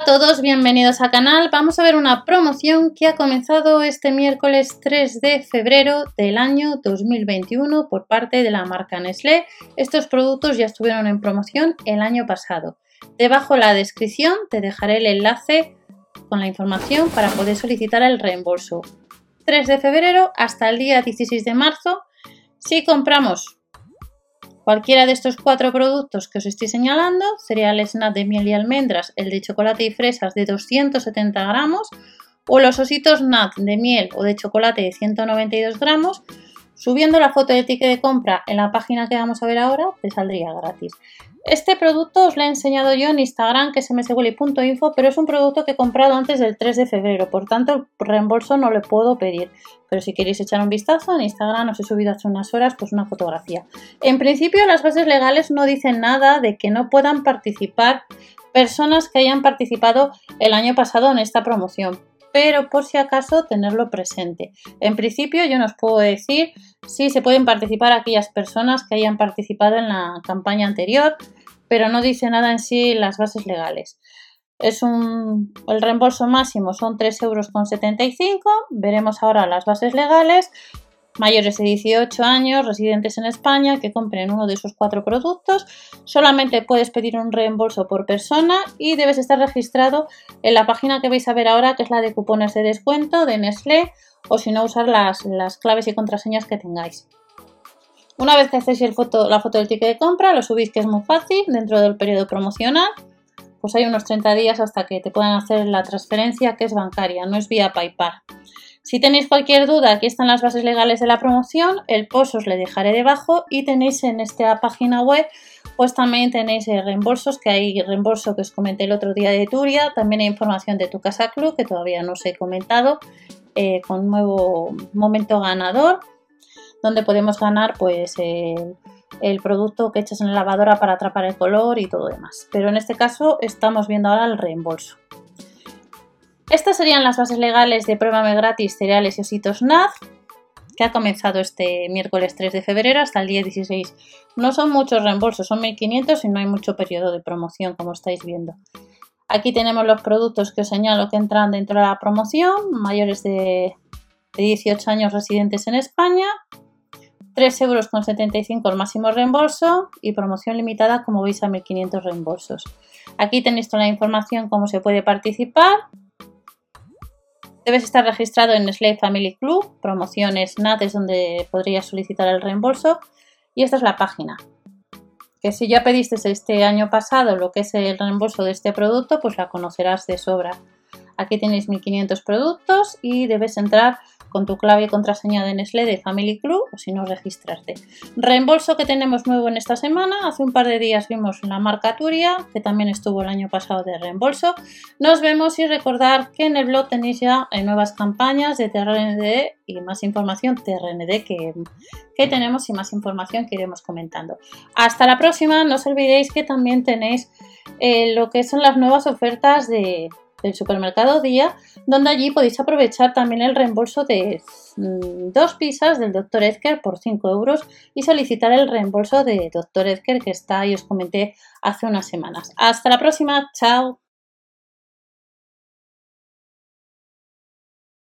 a todos, bienvenidos al canal. Vamos a ver una promoción que ha comenzado este miércoles 3 de febrero del año 2021 por parte de la marca Nestlé. Estos productos ya estuvieron en promoción el año pasado. Debajo en la descripción te dejaré el enlace con la información para poder solicitar el reembolso. 3 de febrero hasta el día 16 de marzo. Si compramos Cualquiera de estos cuatro productos que os estoy señalando, cereales nat de miel y almendras, el de chocolate y fresas de 270 gramos o los ositos nat de miel o de chocolate de 192 gramos, subiendo la foto de ticket de compra en la página que vamos a ver ahora, te saldría gratis. Este producto os lo he enseñado yo en Instagram, que es mswilly.info, pero es un producto que he comprado antes del 3 de febrero, por tanto el reembolso no le puedo pedir. Pero si queréis echar un vistazo, en Instagram os he subido hace unas horas pues una fotografía. En principio las bases legales no dicen nada de que no puedan participar personas que hayan participado el año pasado en esta promoción, pero por si acaso tenerlo presente. En principio yo no os puedo decir si se pueden participar aquellas personas que hayan participado en la campaña anterior, pero no dice nada en sí las bases legales. Es un, el reembolso máximo son 3,75 euros. Veremos ahora las bases legales. Mayores de 18 años, residentes en España, que compren uno de esos cuatro productos. Solamente puedes pedir un reembolso por persona y debes estar registrado en la página que vais a ver ahora, que es la de cupones de descuento de Nestlé, o si no, usar las, las claves y contraseñas que tengáis. Una vez que hacéis la foto del ticket de compra, lo subís que es muy fácil dentro del periodo promocional. Pues hay unos 30 días hasta que te puedan hacer la transferencia que es bancaria, no es vía PayPal. Si tenéis cualquier duda, aquí están las bases legales de la promoción, el post os le dejaré debajo y tenéis en esta página web, pues también tenéis eh, reembolsos, que hay reembolso que os comenté el otro día de Turia, también hay información de tu casa club, que todavía no os he comentado, eh, con nuevo momento ganador donde podemos ganar pues el producto que echas en la lavadora para atrapar el color y todo demás. Pero en este caso estamos viendo ahora el reembolso. Estas serían las bases legales de Pruébame gratis cereales y ositos NAD que ha comenzado este miércoles 3 de febrero hasta el día 16. No son muchos reembolsos, son 1500 y no hay mucho periodo de promoción como estáis viendo. Aquí tenemos los productos que os señalo que entran dentro de la promoción, mayores de 18 años residentes en España, 3,75 euros el máximo reembolso y promoción limitada como veis a 1500 reembolsos. Aquí tenéis toda la información cómo se puede participar. Debes estar registrado en Nestlé Family Club, promociones NAT es donde podrías solicitar el reembolso y esta es la página. Que si ya pediste este año pasado lo que es el reembolso de este producto, pues la conocerás de sobra. Aquí tenéis 1500 productos y debes entrar con tu clave y contraseña de Nestlé de Family Club o si no registrarte. Reembolso que tenemos nuevo en esta semana. Hace un par de días vimos la marca Turia, que también estuvo el año pasado de reembolso. Nos vemos y recordar que en el blog tenéis ya eh, nuevas campañas de TRND y más información TRND que, que tenemos y más información que iremos comentando. Hasta la próxima, no os olvidéis que también tenéis eh, lo que son las nuevas ofertas de del supermercado Día, donde allí podéis aprovechar también el reembolso de mm, dos pizzas del Dr. Edgar por 5 euros y solicitar el reembolso de Dr. Edgar que está y os comenté hace unas semanas. Hasta la próxima, chao.